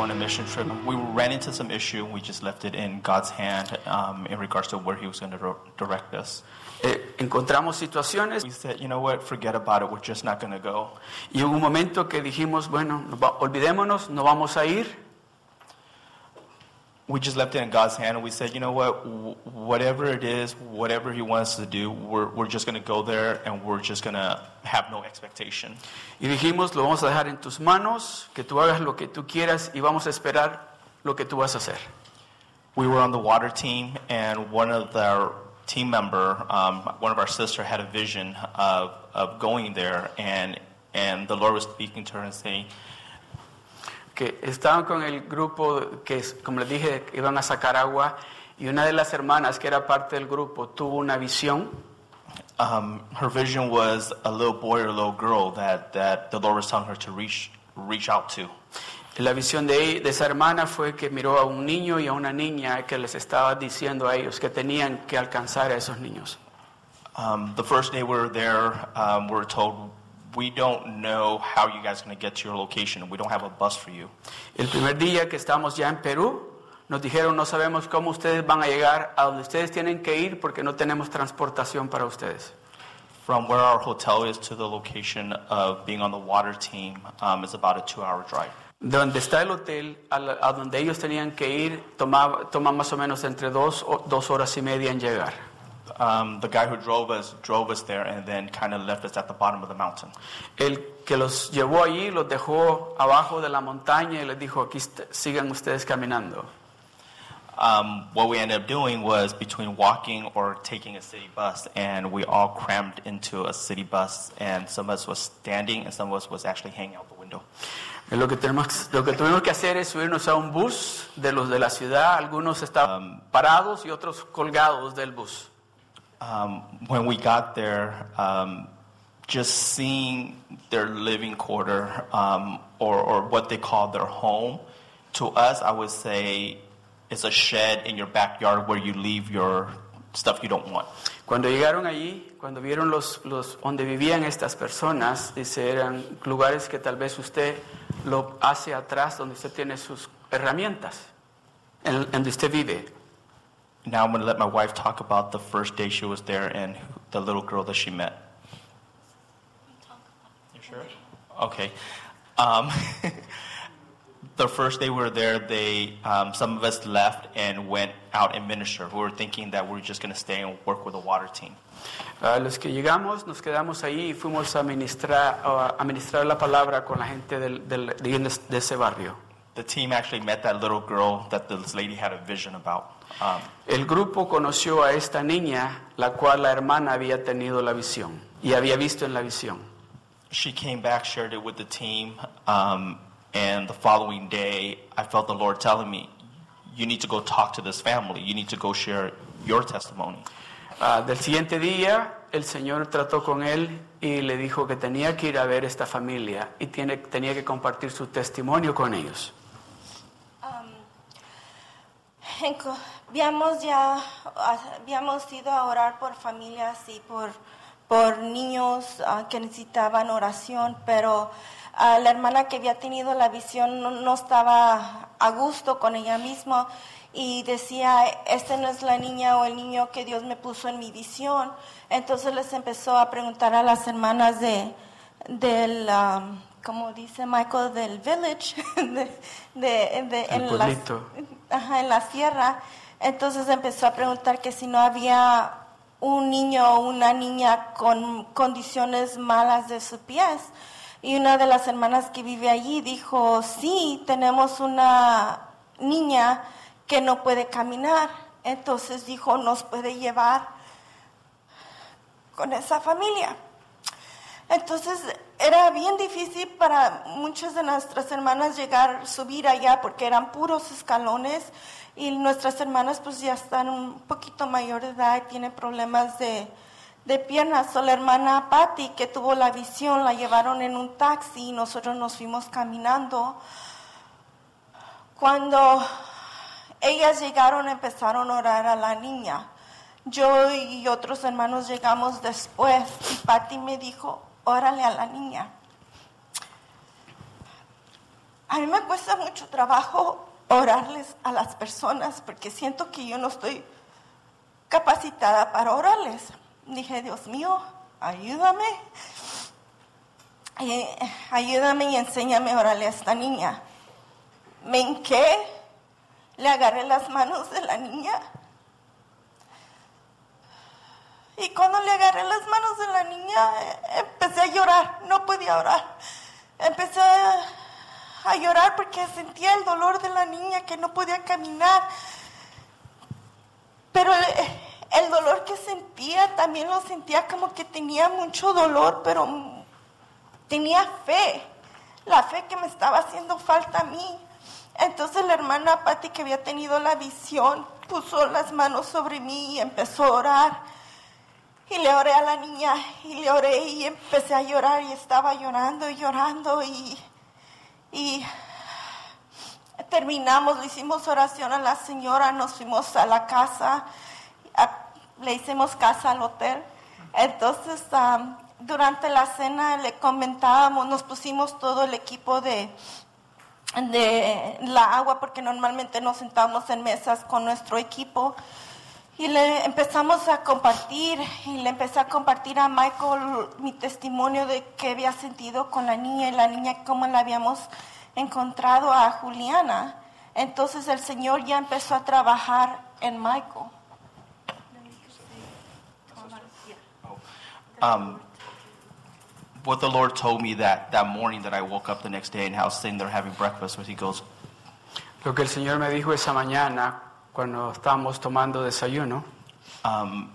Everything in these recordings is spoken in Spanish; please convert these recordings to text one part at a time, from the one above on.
told to go on a mission trip. We ran into some issue. We just left it in God's hand um, in regards to where He was going to direct us. Eh, encontramos situaciones We said, you know what, forget about it. We're just not going to go. y hubo un momento que dijimos, bueno, olvidémonos, no vamos a ir. We just left it in God's hand, and we said, you know what, wh- whatever it is, whatever He wants to do, we're, we're just going to go there, and we're just going to have no expectation. Y dijimos, lo vamos a dejar en tus manos, que tú hagas lo que tú quieras y vamos a esperar lo que tú vas a hacer. We were on the water team, and one of our team member, um, one of our sister, had a vision of, of going there, and and the Lord was speaking to her and saying, Que estaban con el grupo que, como les dije, iban a sacar agua y una de las hermanas que era parte del grupo tuvo una visión um, her vision was a little boy or a little girl that, that the Lord was telling her to reach reach out to. La visión de, de esa hermana fue que miró a un niño y a una niña que les estaba diciendo a ellos que tenían que alcanzar a esos niños. Um, the first day we were there, um, we were told, we don't know how you guys are going to get to your location. We don't have a bus for you. El primer día que estábamos ya en Perú, nos dijeron no sabemos cómo ustedes van a llegar a donde ustedes tienen que ir porque no tenemos transportación para ustedes. From where our hotel is to the location of being on the water team um, is about a two-hour drive. Donde está el hotel, a, la- a donde ellos tenían que ir, tomaba, toma más o menos entre dos, o- dos horas y media en llegar. Um, the guy who drove us drove us there and then kind of left us at the bottom of the mountain. El que los llevó allí los dejó abajo de la montaña y les dijo, aquí sigan ustedes caminando. Um, what we ended up doing was between walking or taking a city bus, and we all crammed into a city bus, and some of us was standing, and some of us was actually hanging out the window. Lo que, tenemos, lo que tuvimos que hacer es subirnos a un bus de los de la ciudad. Algunos estaban parados y otros colgados del bus. Um, when we got there, um, just seeing their living quarter um, or, or what they call their home, to us, I would say it's a shed in your backyard where you leave your stuff you don't want. Cuando llegaron allí, cuando vieron los, los donde vivían estas personas, dice, eran lugares que tal vez usted lo hace atrás, donde usted tiene sus herramientas, en, en donde usted vive. Now I'm going to let my wife talk about the first day she was there and the little girl that she met. You sure? Okay. Um, the first day we were there, they um, some of us left and went out and ministered. We were thinking that we were just going to stay and work with the water team. A los que llegamos, nos quedamos ahí y fuimos a ministrar, a ministrar la palabra con la gente del, del- de, de ese barrio. The team actually met that little girl that this lady had a vision about. Um, El grupo conoció a esta niña, la cual la hermana había tenido la visión y había visto en la visión. she came back, shared it with the team, um, and the following day, I felt the Lord telling me, "You need to go talk to this family. You need to go share your testimony." Ah, del siguiente día, el Señor trató con él y le dijo que tenía que ir a ver esta familia y tiene, tenía que compartir su testimonio con ellos. Habíamos ya habíamos ido a orar por familias y por, por niños ah, que necesitaban oración, pero ah, la hermana que había tenido la visión no, no estaba a gusto con ella misma y decía, esta no es la niña o el niño que Dios me puso en mi visión. Entonces les empezó a preguntar a las hermanas de, del, ah, como dice Michael, del village, de, de- de- El en las-. En la sierra. Entonces empezó a preguntar que si no había un niño o una niña con condiciones malas de sus pies. Y una de las hermanas que vive allí dijo, sí, tenemos una niña que no puede caminar. Entonces dijo, nos puede llevar con esa familia. Entonces era bien difícil para muchas de nuestras hermanas llegar, subir allá porque eran puros escalones y nuestras hermanas pues ya están un poquito mayor de edad y tienen problemas de, de piernas. So, la hermana Patty que tuvo la visión la llevaron en un taxi y nosotros nos fuimos caminando. Cuando ellas llegaron empezaron a orar a la niña. Yo y otros hermanos llegamos después y Patty me dijo, órale a la niña. A mí me cuesta mucho trabajo orarles a las personas porque siento que yo no estoy capacitada para orarles. Dije, Dios mío, ayúdame. Y, ayúdame y enséñame a orarle a esta niña. Me hinqué, le agarré las manos de la niña. Y cuando le agarré las manos de la niña, eh, empecé a llorar, no podía orar. Empecé a, llorar porque sentía el dolor de la niña que no podía caminar. Pero el, el dolor que sentía también lo sentía como que tenía mucho dolor, pero tenía fe, la fe que me estaba haciendo falta a mí. Entonces la hermana Patti, que había tenido la visión, puso las manos sobre mí y empezó a orar. Y le oré a la niña y le oré y empecé a llorar y estaba llorando y llorando y, y terminamos, le hicimos oración a la señora, nos fuimos a la casa, le hicimos casa al hotel. Entonces, am, durante la cena le comentábamos, nos pusimos todo el equipo de, de la agua, porque normalmente nos sentamos en mesas con nuestro equipo. Y le empezamos a compartir, y le empecé a compartir a Michael mi testimonio de qué había sentido con la niña y la niña cómo la habíamos encontrado a Juliana. Entonces el Señor ya empezó a trabajar en Michael. Um, what the Lord told me that, that morning that I woke up the next day and I was sitting there having breakfast with, he goes, Lo que el Señor me dijo esa mañana cuando estábamos tomando desayuno, um,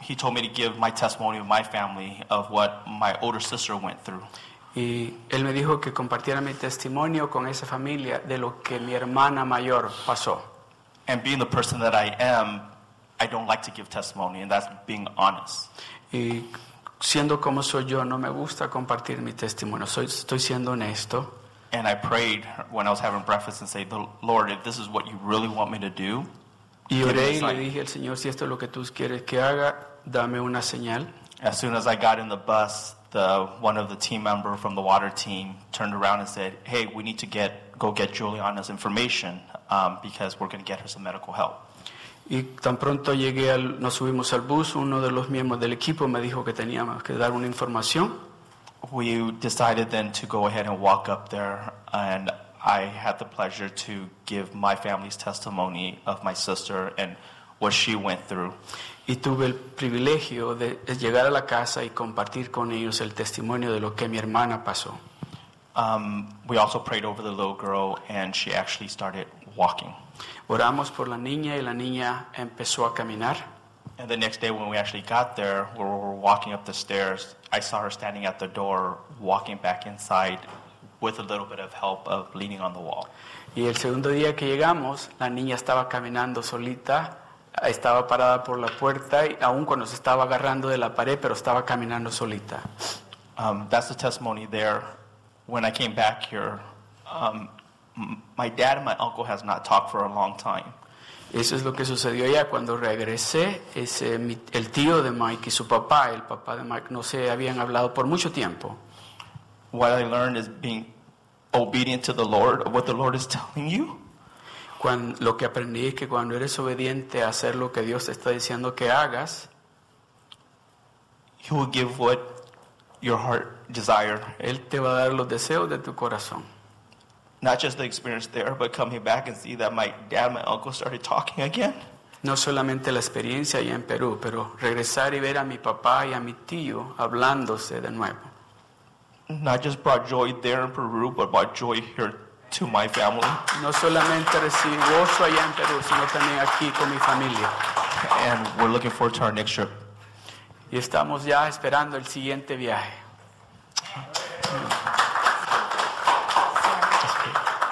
he told me to give my testimony of my family of what my older sister went through. y Él me dijo que compartiera mi testimonio con esa familia de lo que mi hermana mayor pasó. And being the person that I am, I don't like to give testimony, and that's being honest. Y siendo como soy yo, no me gusta compartir mi testimonio, soy, estoy siendo honesto. And I prayed when I was having breakfast and say, Lord, if this is what you really want me to do, Y oré y le dije al Señor, si esto es lo que tú quieres que haga, dame una señal. As soon as I got in the bus, the one of the team member from the water team turned around and said, "Hey, we need to get go get Juliana's information um, because we're going to get her some medical help." Y tan pronto llegué, al, nos subimos al bus, uno de los miembros del equipo me dijo que teníamos que dar una información. We decided then to go ahead and walk up there, and I had the pleasure to give my family's testimony of my sister and what she went through. Y tuve el privilegio de llegar a la casa y compartir con ellos el testimonio de lo que mi hermana pasó. Um, we also prayed over the little girl, and she actually started walking. Oramos por la niña y la niña empezó a caminar. And the next day, when we actually got there, we were walking up the stairs. I saw her standing at the door, walking back inside with a little bit of help of leaning on the wall. Y el segundo día que llegamos, la niña estaba caminando solita, estaba parada por la puerta, y aún cuando se estaba agarrando de la pared, pero estaba caminando solita. Um, that's the testimony there. When I came back here, um, my dad and my uncle has not talked for a long time. Eso es lo que sucedió ya cuando regresé. Ese, mi- el tío de Mike y su papá, el papá de Mike, no se habían hablado por mucho tiempo. What I learned is being obedient to the Lord, what the Lord is telling you. Cuan- lo que aprendí es que cuando eres obediente a hacer lo que Dios te está diciendo que hagas, He will give what your heart desired. Él te va a dar los deseos de tu corazón. Not just the experience there, but coming back and see that my dad and my uncle started talking again. No solamente la experiencia allá en Perú, pero regresar y ver a mi papá y a mi tío hablándose de nuevo. Not just brought joy there in Peru, but brought joy here to my family. No solamente recibí gozo allá en Perú, sino también aquí con mi familia. And we're looking forward to our next trip. Y estamos ya esperando el siguiente viaje.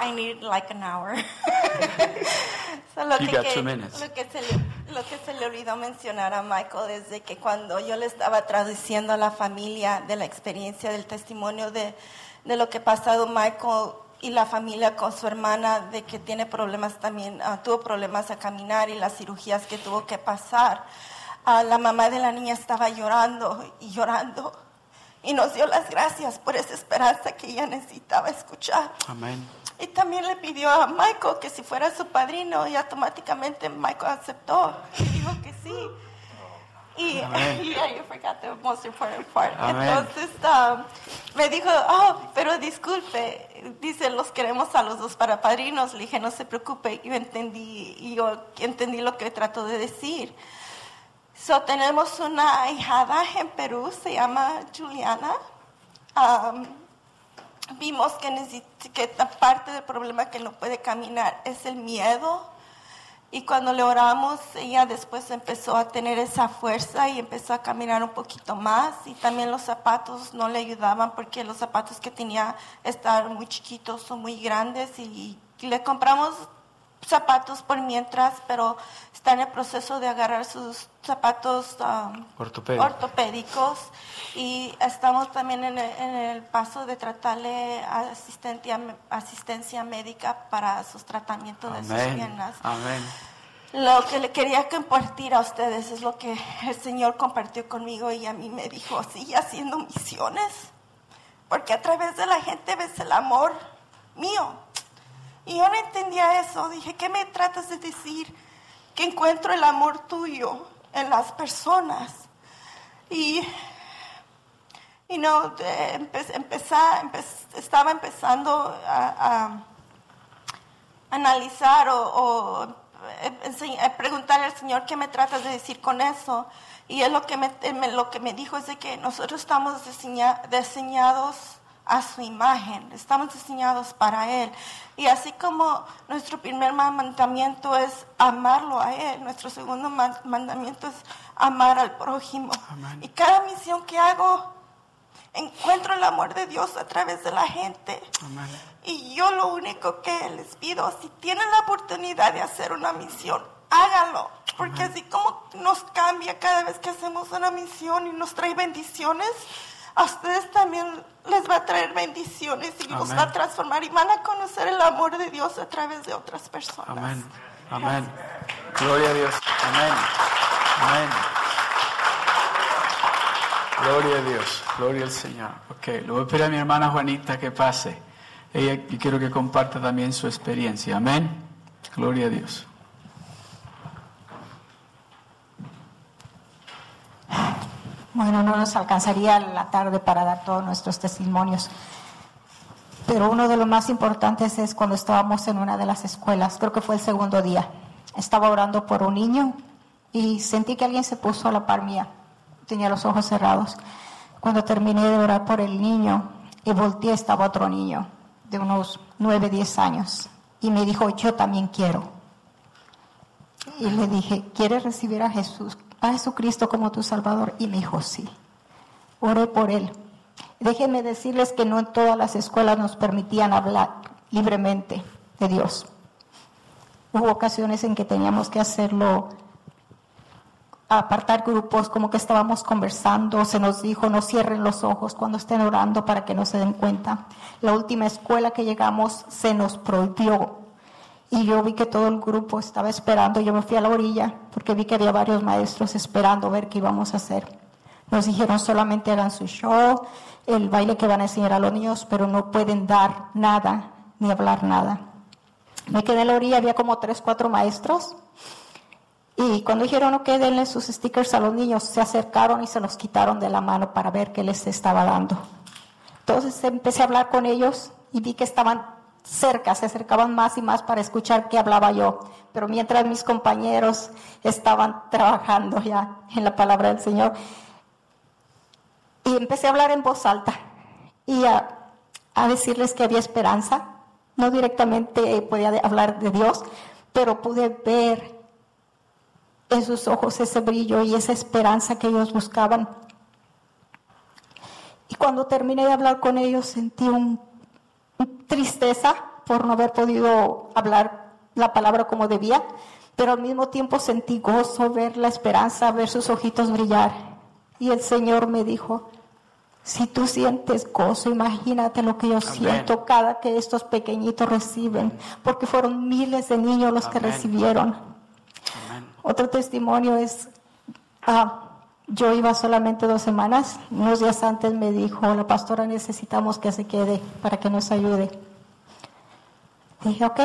I need like an hour. So, lo, You que, got que- two minutes. lo que se le, lo que se le olvidó mencionar a Michael es de que cuando yo le estaba traduciendo a la familia de la experiencia, del testimonio de, de lo que ha pasado Michael y la familia con su hermana, de que tiene problemas también, ah, tuvo problemas a caminar y las cirugías que tuvo que pasar, ah, la mamá de la niña estaba llorando y llorando y nos dio las gracias por esa esperanza que ella necesitaba escuchar. Amén. Y también le pidió a Michael que si fuera su padrino y automáticamente Michael aceptó y dijo que sí. Y yeah, you forgot the most important part. Amén. Entonces um, me dijo, oh, pero disculpe, dice, los queremos a los dos para padrinos. Le dije, no se preocupe, yo entendí, y yo entendí lo que trató de decir. So, tenemos una ahijada en Perú, se llama Juliana. Um, vimos que, que parte del problema que no puede caminar es el miedo. Y cuando le oramos, ella después empezó a tener esa fuerza y empezó a caminar un poquito más. Y también los zapatos no le ayudaban porque los zapatos que tenía estaban muy chiquitos o muy grandes. Y, le compramos zapatos por mientras, pero está en el proceso de agarrar sus zapatos um, Ortopédicos. ortopédicos y estamos también en el, en el paso de tratarle asistencia, asistencia médica para sus tratamientos de sus piernas. Amén. Lo que le quería compartir a ustedes es lo que el Señor compartió conmigo y a mí me dijo, sigue haciendo misiones, porque a través de la gente ves el amor mío. Y yo no entendía eso, dije, ¿qué me tratas de decir? Que encuentro el amor tuyo en las personas. Y, y no, de- empe- empe- estaba empezando a- a analizar o, o, eh, ense- eh, preguntarle al Señor qué me tratas de decir con eso. Y él lo que me- lo que me dijo es de que nosotros estamos diseña- diseñados a su imagen, estamos diseñados para Él. Y así como nuestro primer mandamiento es amarlo a Él, nuestro segundo ma- mandamiento es amar al prójimo. Amén. Y cada misión que hago, encuentro el amor de Dios a través de la gente. Amén. Y yo lo único que les pido, si tienen la oportunidad de hacer una misión, háganlo. Porque así como nos cambia cada vez que hacemos una misión y nos trae bendiciones, a ustedes también les va a traer bendiciones y los va a transformar y van a conocer el amor de Dios a través de otras personas. Amén. Amén. Gloria a Dios. Amén. Amén. Gloria a Dios. Gloria al Señor. Ok, le voy a pedir a mi hermana Juanita que pase. Ella y quiero que comparta también su experiencia. Amén. Gloria a Dios. Bueno, no nos alcanzaría la tarde para dar todos nuestros testimonios. Pero uno de los más importantes es cuando estábamos en una de las escuelas, creo que fue el segundo día. Estaba orando por un niño y sentí que alguien se puso a la par mía. Tenía los ojos cerrados. Cuando terminé de orar por el niño y volteé, estaba otro niño de unos 9, 10 años. Y me dijo, yo también quiero. Y le dije, ¿quieres recibir a Jesús, a Jesucristo como tu Salvador? Y me dijo, sí. Oré por él. Déjenme decirles que no en todas las escuelas nos permitían hablar libremente de Dios. Hubo ocasiones en que teníamos que hacerlo, apartar grupos, como que estábamos conversando, se nos dijo, no cierren los ojos cuando estén orando para que no se den cuenta. La última escuela que llegamos se nos prohibió y yo vi que todo el grupo estaba esperando. Yo me fui a la orilla porque vi que había varios maestros esperando ver qué íbamos a hacer. Nos dijeron solamente hagan su show, el baile que van a enseñar a los niños, pero no pueden dar nada ni hablar nada. Me quedé en la orilla, había como tres, cuatro maestros. Y cuando dijeron, ok, denle sus stickers a los niños, se acercaron y se los quitaron de la mano para ver qué les estaba dando. Entonces empecé a hablar con ellos y vi que estaban cerca, se acercaban más y más para escuchar qué hablaba yo. Pero mientras mis compañeros estaban trabajando ya en la palabra del Señor, y empecé a hablar en voz alta y a, a decirles que había esperanza. No directamente podía hablar de Dios, pero pude ver en sus ojos ese brillo y esa esperanza que ellos buscaban. Y cuando terminé de hablar con ellos sentí un tristeza por no haber podido hablar la palabra como debía, pero al mismo tiempo sentí gozo, ver la esperanza, ver sus ojitos brillar. Y el Señor me dijo, si tú sientes gozo, imagínate lo que yo siento cada que estos pequeñitos reciben, porque fueron miles de niños los que recibieron. Amén. Otro testimonio es, ah, yo iba solamente dos semanas, unos días antes me dijo, la pastora necesitamos que se quede para que nos ayude. Dije, ok,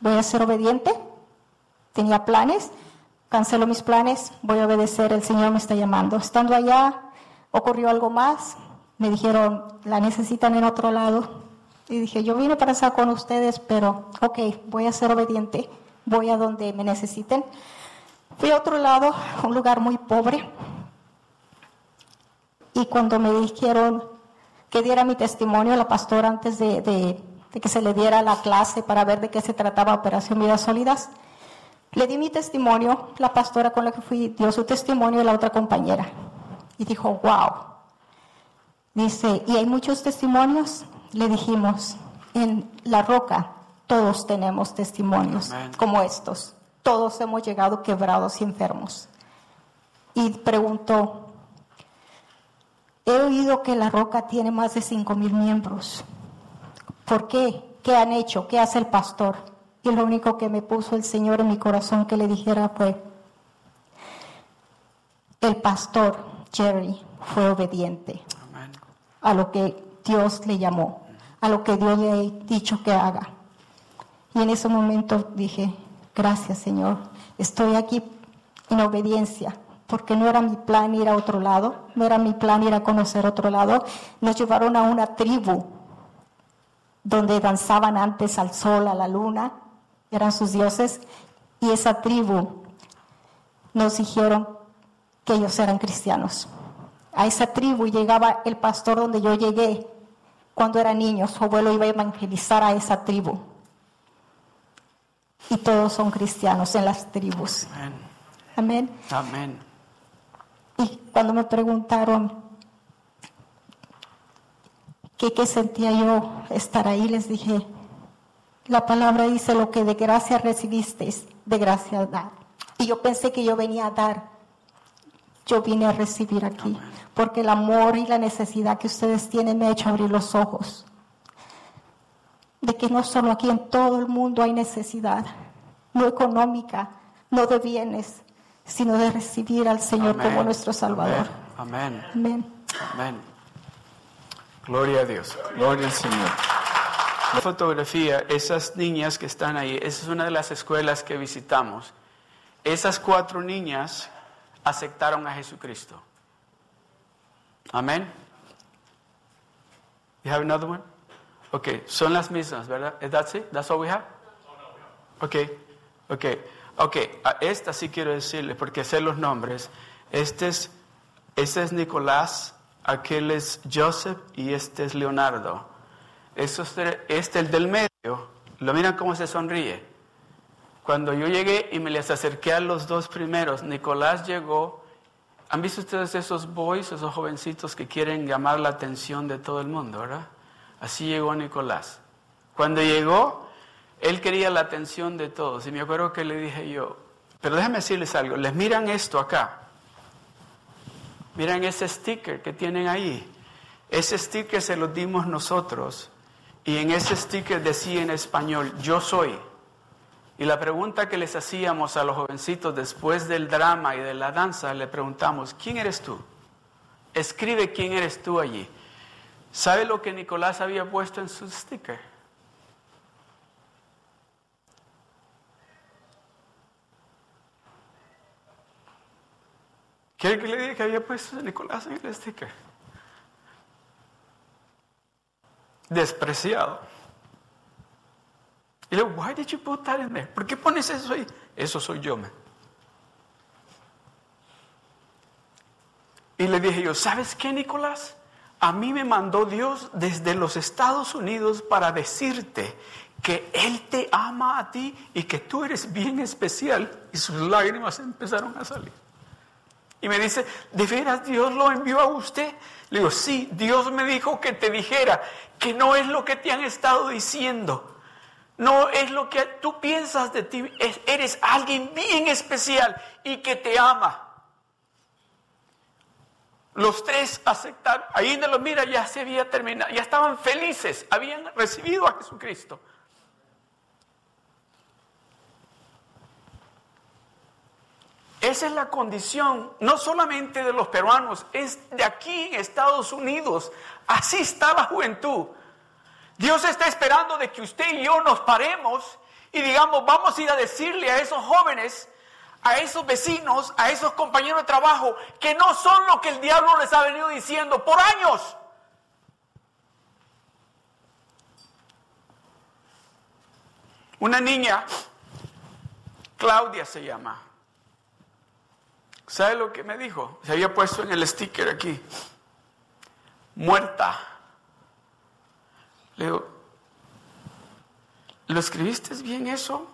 voy a ser obediente. Tenía planes, cancelo mis planes, voy a obedecer, el Señor me está llamando. Estando allá, ocurrió algo más. Me dijeron, la necesitan en otro lado. Y dije, yo vine para estar con ustedes, pero ok, voy a ser obediente, voy a donde me necesiten. Fui a otro lado, un lugar muy pobre. Y cuando me dijeron que diera mi testimonio, la pastora antes de, de- de que se le diera la clase para ver de qué se trataba Operación Vidas Sólidas, le di mi testimonio, la pastora con la que fui dio su testimonio y la otra compañera. Y dijo, wow. Dice, ¿y hay muchos testimonios? Le dijimos, en La Roca todos tenemos testimonios como estos. Todos hemos llegado quebrados y enfermos. Y preguntó, he oído que La Roca tiene más de cinco mil miembros. ¿Por qué? ¿Qué han hecho? ¿Qué hace el pastor? Y lo único que me puso el Señor en mi corazón que le dijera fue, el pastor Jerry fue obediente Amén. a lo que Dios le llamó, a lo que Dios le ha dicho que haga. Y en ese momento dije, gracias Señor, estoy aquí en obediencia, porque no era mi plan ir a otro lado, no era mi plan ir a conocer otro lado. Nos llevaron a una tribu donde danzaban antes al sol, a la luna, eran sus dioses, y esa tribu nos dijeron que ellos eran cristianos. A esa tribu llegaba el pastor donde yo llegué cuando era niño, su abuelo iba a evangelizar a esa tribu. Y todos son cristianos en las tribus. Amén. Amén. Amén. Y cuando me preguntaron qué sentía yo estar ahí, les dije, la palabra dice lo que de gracia recibisteis, de gracia dar. Y yo pensé que yo venía a dar, yo vine a recibir aquí, porque el amor y la necesidad que ustedes tienen me ha hecho abrir los ojos. De que no solo aquí, en todo el mundo hay necesidad, no económica, no de bienes, sino de recibir al Señor Amén. como nuestro Salvador. Amén. Amén. Amén. Gloria a Dios. Gloria al Señor. La fotografía, esas niñas que están ahí, esa es una de las escuelas que visitamos. Esas cuatro niñas aceptaron a Jesucristo. Amén. You have another one? Okay, son las mismas, ¿verdad? Is that it? That's all we have? Okay, okay, okay. A esta sí quiero decirle, porque sé los nombres. Este es, este es Nicolás, aquel es Joseph y este es Leonardo. Estos tre- este, el del medio, lo miran cómo se sonríe. Cuando yo llegué y me les acerqué a los dos primeros, Nicolás llegó. ¿Han visto ustedes esos boys, esos jovencitos que quieren llamar la atención de todo el mundo, verdad? Así llegó Nicolás. Cuando llegó, él quería la atención de todos. Y me acuerdo que le dije yo, pero déjenme decirles algo, les miran esto acá. Miren ese sticker que tienen ahí. Ese sticker se lo dimos nosotros. Y en ese sticker decía en español, yo soy. Y la pregunta que les hacíamos a los jovencitos después del drama y de la danza, le preguntamos, ¿quién eres tú? Escribe quién eres tú allí. ¿Sabe lo que Nicolás había puesto en su sticker? ¿Quiere que le diga que había puesto Nicolás en el sticker? Despreciado. Y le digo, why did you put that in there? ¿Por qué pones eso ahí? Eso soy yo, man. Y le dije yo, ¿sabes qué, Nicolás? A mí me mandó Dios desde los Estados Unidos para decirte que Él te ama a ti y que tú eres bien especial. Y sus lágrimas empezaron a salir. Y me dice, ¿de veras Dios lo envió a usted? Le digo, sí, Dios me dijo que te dijera que no es lo que te han estado diciendo. No es lo que tú piensas de ti. es- eres alguien bien especial y que te ama. Los tres aceptaron. Ahí donde lo mira ya se había terminado. Ya estaban felices. Habían recibido a Jesucristo. Esa es la condición, no solamente de los peruanos, es de aquí en Estados Unidos. Así está la juventud. Dios está esperando de que usted y yo nos paremos y digamos, vamos a ir a decirle a esos jóvenes, a esos vecinos, a esos compañeros de trabajo, que no son lo que el diablo les ha venido diciendo por años. Una niña, Claudia se llama. ¿Sabe lo que me dijo? Se había puesto en el sticker aquí. Muerta. Le digo, ¿lo escribiste bien eso?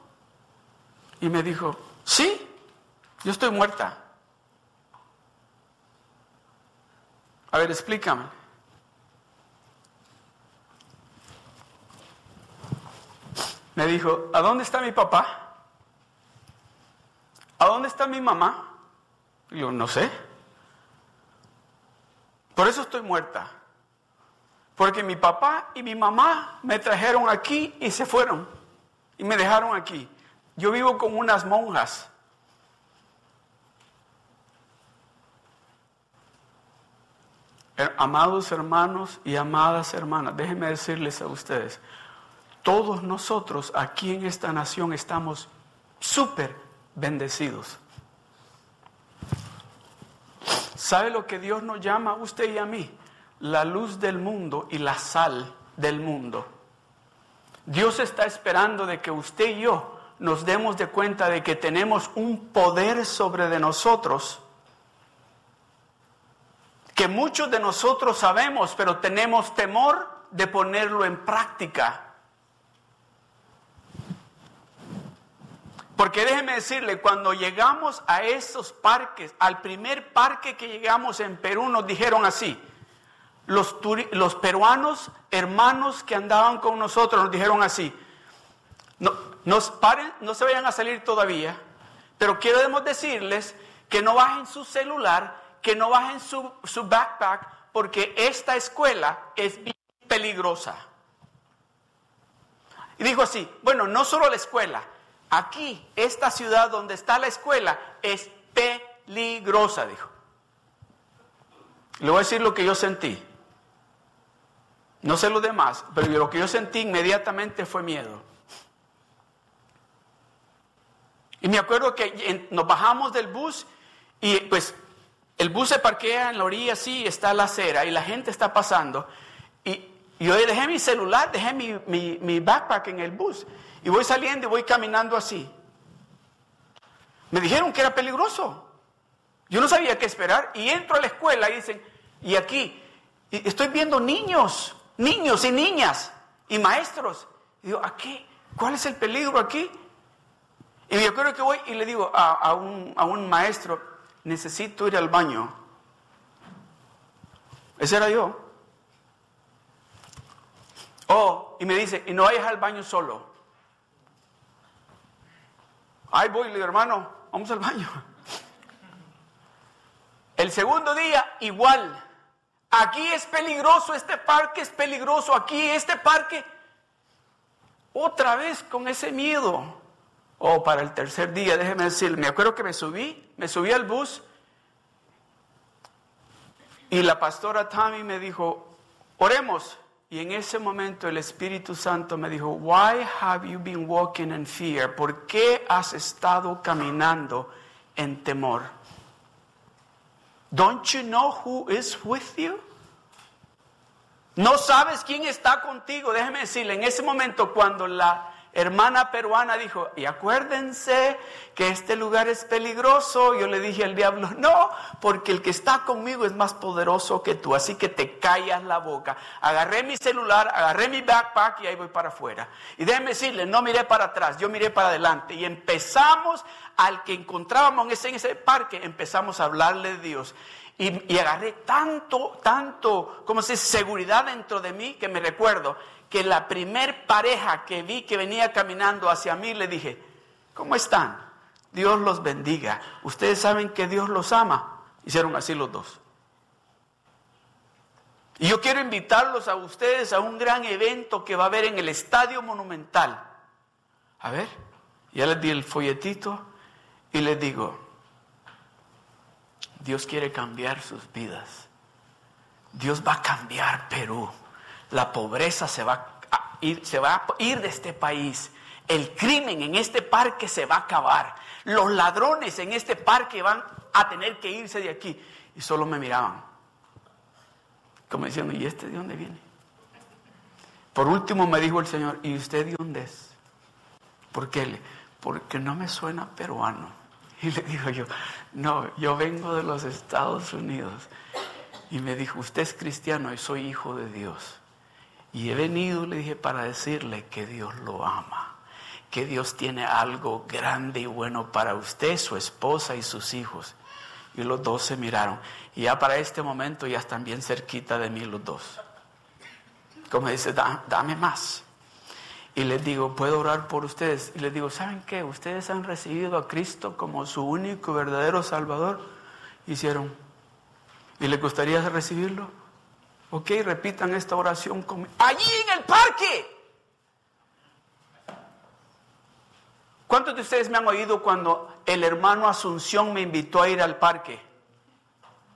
Y me dijo, sí, yo estoy muerta. A ver, explícame. Me dijo, ¿a dónde está mi papá? ¿A dónde está mi mamá? Yo, no sé. Por eso estoy muerta. Porque mi papá y mi mamá me trajeron aquí y se fueron. Y me dejaron aquí. Yo vivo con unas monjas. Amados hermanos y amadas hermanas, déjenme decirles a ustedes, todos nosotros aquí en esta nación estamos súper bendecidos. ¿Sabe lo que Dios nos llama a usted y a mí? La luz del mundo y la sal del mundo. Dios está esperando de que usted y yo nos demos de cuenta de que tenemos un poder sobre de nosotros que muchos de nosotros sabemos, pero tenemos temor de ponerlo en práctica. Porque déjeme decirle, cuando llegamos a esos parques, al primer parque que llegamos en Perú, nos dijeron así, los, los peruanos hermanos que andaban con nosotros nos dijeron así, no, no se vayan a salir todavía, pero queremos decirles que no bajen su celular que no bajen su, su backpack porque esta escuela es peligrosa. Y dijo así, bueno, no solo la escuela, aquí, esta ciudad donde está la escuela es peligrosa, dijo. Le voy a decir lo que yo sentí. No sé lo demás, pero lo que yo sentí inmediatamente fue miedo. Y me acuerdo que nos bajamos del bus y pues el bus se parquea en la orilla así, está la acera y la gente está pasando. Y, yo dejé mi celular, dejé mi, backpack en el bus. Y voy saliendo y voy caminando así. Me dijeron que era peligroso. Yo no sabía qué esperar. Y entro a la escuela y dicen, y aquí, estoy viendo niños, niños y niñas y maestros. Y digo, ¿aquí? ¿Cuál es el peligro aquí? Y yo creo que voy y le digo a, un, a un maestro, necesito ir al baño. Ese era yo. Oh, y me dice, y no vayas al baño solo. Ahí voy, hermano, vamos al baño. El segundo día, igual. Aquí es peligroso, este parque es peligroso, aquí este parque. Otra vez con ese miedo. Oh, para el tercer día, déjeme decir, me acuerdo que me subí, me subí al bus y la pastora Tammy me dijo, oremos. Y en ese momento el Espíritu Santo me dijo, Why have you been walking in fear? ¿Por qué has estado caminando en temor? Don't you know who is with you? No sabes quién está contigo. Déjeme decirle, en ese momento cuando la hermana peruana dijo, y acuérdense que este lugar es peligroso. Yo le dije al diablo, no, porque el que está conmigo es más poderoso que tú, así que te callas la boca. Agarré mi celular, agarré mi backpack y ahí voy para afuera. Y déjeme decirle, no miré para atrás, yo miré para adelante. Y empezamos, al que encontrábamos en ese, parque, empezamos a hablarle de Dios. Y, y, agarré tanto, tanto, como se seguridad dentro de mí que me recuerdo que la primer pareja que vi que venía caminando hacia mí le dije, ¿cómo están? Dios los bendiga. Ustedes saben que Dios los ama. Hicieron así los dos. Y yo quiero invitarlos a ustedes a un gran evento que va a haber en el Estadio Monumental. A ver, ya les di el folletito y les digo, Dios quiere cambiar sus vidas. Dios va a cambiar Perú la pobreza se va ir, se va a ir de este país. El crimen en este parque se va a acabar. Los ladrones en este parque van a tener que irse de aquí. Y solo me miraban. Como diciendo, ¿y este de dónde viene? Por último me dijo el Señor, ¿y usted de dónde es? ¿Por qué? Porque no me suena peruano. Y le digo yo, no, yo vengo de los Estados Unidos. Y me dijo, usted es cristiano y soy hijo de Dios. Y he venido, le dije, para decirle que Dios lo ama, que Dios tiene algo grande y bueno para usted, su esposa y sus hijos. Y los dos se miraron. Y ya para este momento ya están bien cerquita de mí los dos. Como dice, dame más. Y les digo, ¿puedo orar por ustedes? Y les digo, ¿saben qué? Ustedes han recibido a Cristo como su único verdadero Salvador. Hicieron. ¿Y les gustaría recibirlo? Ok, repitan esta oración conmigo. Allí en el parque. ¿Cuántos de ustedes me han oído cuando el hermano Asunción me invitó a ir al parque?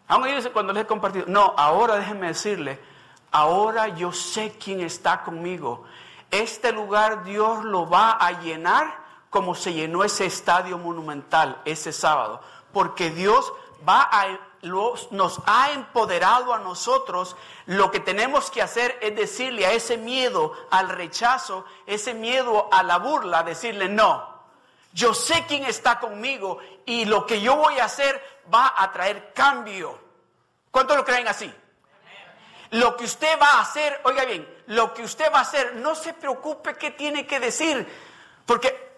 ¿Han oído cuando les he compartido? No, ahora déjenme decirle, ahora yo sé quién está conmigo este lugar Dios lo va a llenar como se llenó ese estadio monumental ese sábado, porque Dios va a, nos ha empoderado a nosotros, lo que tenemos que hacer es decirle a ese miedo, al rechazo, ese miedo a la burla, decirle no. Yo sé quién está conmigo y lo que yo voy a hacer va a traer cambio. ¿Cuántos lo creen así? Lo que usted va a hacer, oiga bien, lo que usted va a hacer, no se preocupe qué tiene que decir. Porque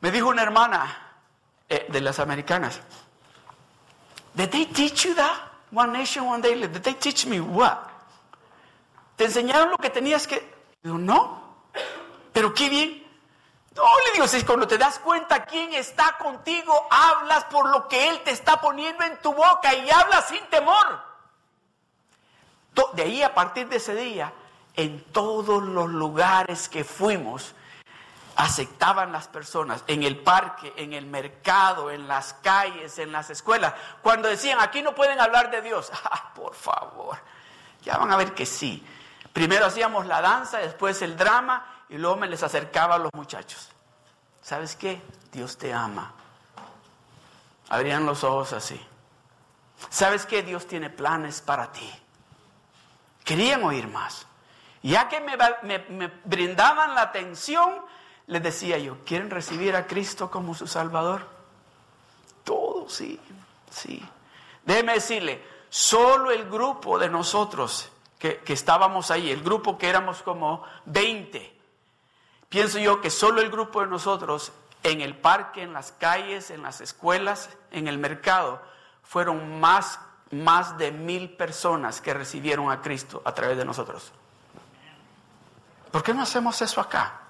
me dijo una hermana eh, de las americanas, Did they teach you that? One nation, one day. Did they teach me what? ¿Te enseñaron lo que tenías que.? No. Pero qué bien. No, le digo, si cuando te das cuenta quién está contigo, hablas por lo que Él te está poniendo en tu boca y hablas sin temor. De ahí, a partir de ese día, en todos los lugares que fuimos, aceptaban las personas, en el parque, en el mercado, en las calles, en las escuelas. Cuando decían, aquí no pueden hablar de Dios, ah, por favor, ya van a ver que sí. Primero hacíamos la danza, después el drama y luego me les acercaba a los muchachos. ¿Sabes qué? Dios te ama. Abrían los ojos así. ¿Sabes qué? Dios tiene planes para ti. Querían oír más. Ya que me, brindaban la atención, les decía yo, ¿quieren recibir a Cristo como su Salvador? Todo, sí, sí. Déjeme decirle, solo el grupo de nosotros que, que, estábamos ahí, el grupo que éramos como 20, pienso yo que solo el grupo de nosotros en el parque, en las calles, en las escuelas, en el mercado, fueron más más de mil personas que recibieron a Cristo a través de nosotros. ¿Por qué no hacemos eso acá?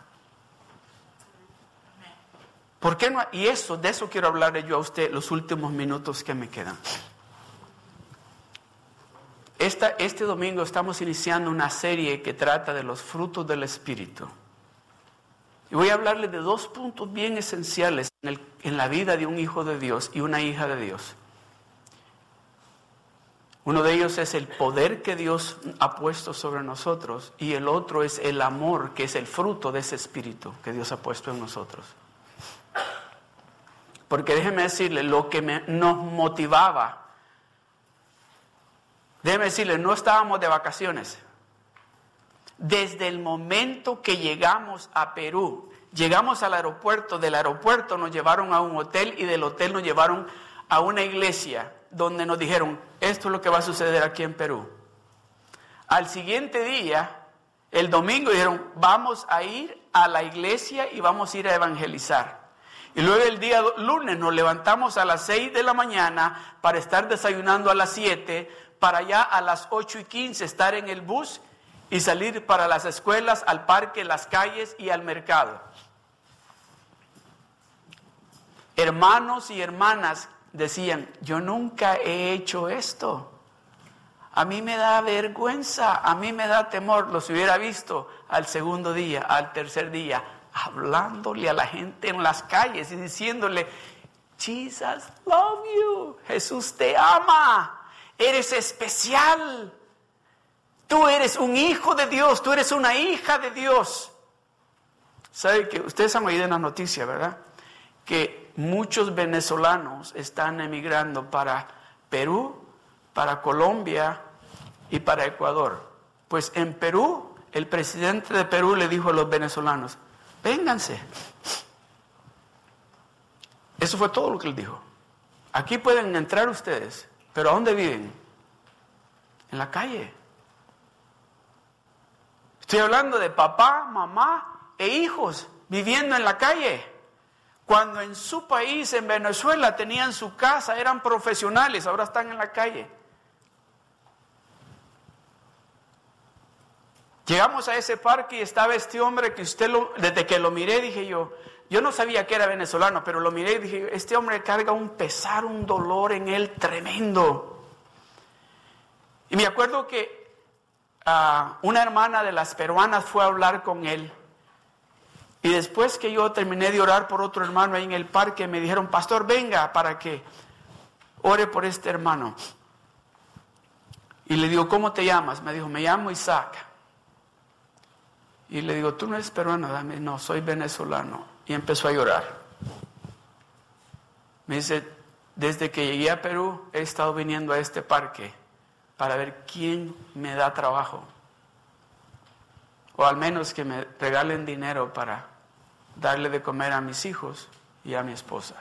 ¿Por qué no? Y eso, de eso quiero hablarle yo a usted los últimos minutos que me quedan. Esta, este domingo estamos iniciando una serie que trata de los frutos del Espíritu. Y voy a hablarle de dos puntos bien esenciales en, en la vida de un hijo de Dios y una hija de Dios. Uno de ellos es el poder que Dios ha puesto sobre nosotros y el otro es el amor que es el fruto de ese espíritu que Dios ha puesto en nosotros. Porque déjeme decirle, lo que nos motivaba, déjeme decirle, no estábamos de vacaciones. Desde el momento que llegamos a Perú, llegamos al aeropuerto, del aeropuerto nos llevaron a un hotel y del hotel nos llevaron a una iglesia donde nos dijeron, esto es lo que va a suceder aquí en Perú. Al siguiente día, el domingo, dijeron, vamos a ir a la iglesia y vamos a ir a evangelizar. Y luego el día lunes nos levantamos a las 6 de la mañana para estar desayunando a las 7, para allá a las 8 y 15 estar en el bus y salir para las escuelas, al parque, las calles y al mercado. Hermanos y hermanas decían, yo nunca he hecho esto. A mí me da vergüenza, a mí me da temor. Los hubiera visto al segundo día, al tercer día, hablándole a la gente en las calles y diciéndole, Jesus love you, Jesús te ama, eres especial. Tú eres un hijo de Dios, tú eres una hija de Dios. ¿Sabe que ustedes han oído en la noticia, verdad? Que muchos venezolanos están emigrando para Perú, para Colombia y para Ecuador. Pues en Perú, el presidente de Perú le dijo a los venezolanos, vénganse. Eso fue todo lo que él dijo. Aquí pueden entrar ustedes, pero ¿a dónde viven? En la calle. Estoy hablando de papá, mamá e hijos viviendo en la calle. Cuando en su país, en Venezuela, tenían su casa, eran profesionales, ahora están en la calle. Llegamos a ese parque y estaba este hombre que usted lo, desde que lo miré dije yo, yo no sabía que era venezolano, pero lo miré y dije, este hombre carga un pesar, un dolor en él tremendo. Y me acuerdo que ah, una hermana de las peruanas fue a hablar con él. Y después que yo terminé de orar por otro hermano ahí en el parque, me dijeron, pastor, venga para que ore por este hermano. Y le digo, ¿cómo te llamas? Me dijo, me llamo Isaac. Y le digo, tú no eres peruano, dame, no, soy venezolano. Y empezó a llorar. Me dice, desde que llegué a Perú he estado viniendo a este parque para ver quién me da trabajo. O al menos que me regalen dinero para darle de comer a mis hijos y a mi esposa.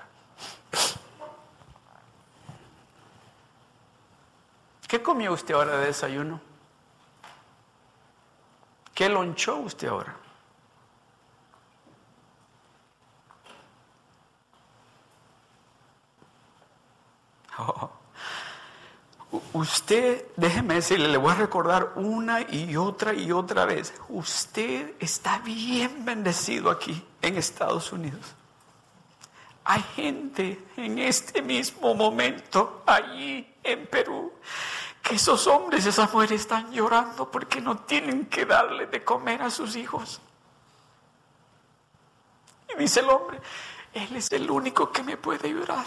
¿Qué comió usted ahora de desayuno? ¿Qué lonchó usted ahora? Oh. Usted, déjeme decirle, le voy a recordar una y otra y otra vez, usted está bien bendecido aquí en Estados Unidos. Hay gente en este mismo momento allí en Perú esos hombres, esas mujeres están llorando porque no tienen que darle de comer a sus hijos. Y dice el hombre, Él es el único que me puede ayudar.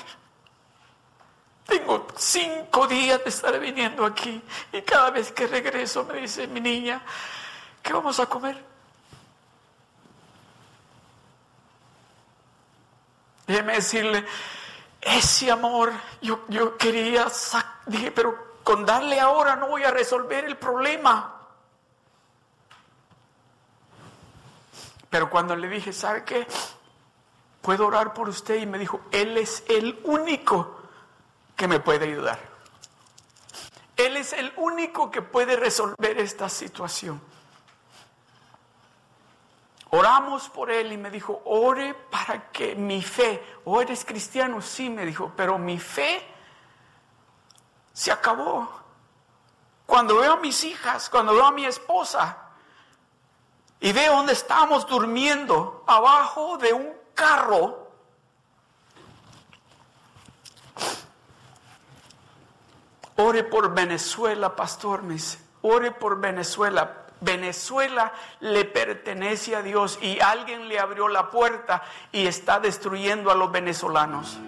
Tengo cinco días de estar viniendo aquí y cada vez que regreso me dice mi niña, ¿qué vamos a comer? Déjeme decirle, ese amor yo, yo quería, dije, pero con darle ahora no voy a resolver el problema. Pero cuando le dije, ¿sabe qué? Puedo orar por usted y me dijo, Él es el único que me puede ayudar. Él es el único que puede resolver esta situación. Oramos por él y me dijo, ore para que mi fe, o eres cristiano, sí, me dijo, pero mi fe se acabó. Cuando veo a mis hijas, cuando veo a mi esposa y veo dónde estamos durmiendo, abajo de un carro, ore por Venezuela, pastor, dice, ore por Venezuela. Venezuela le pertenece a Dios y alguien le abrió la puerta y está destruyendo a los venezolanos.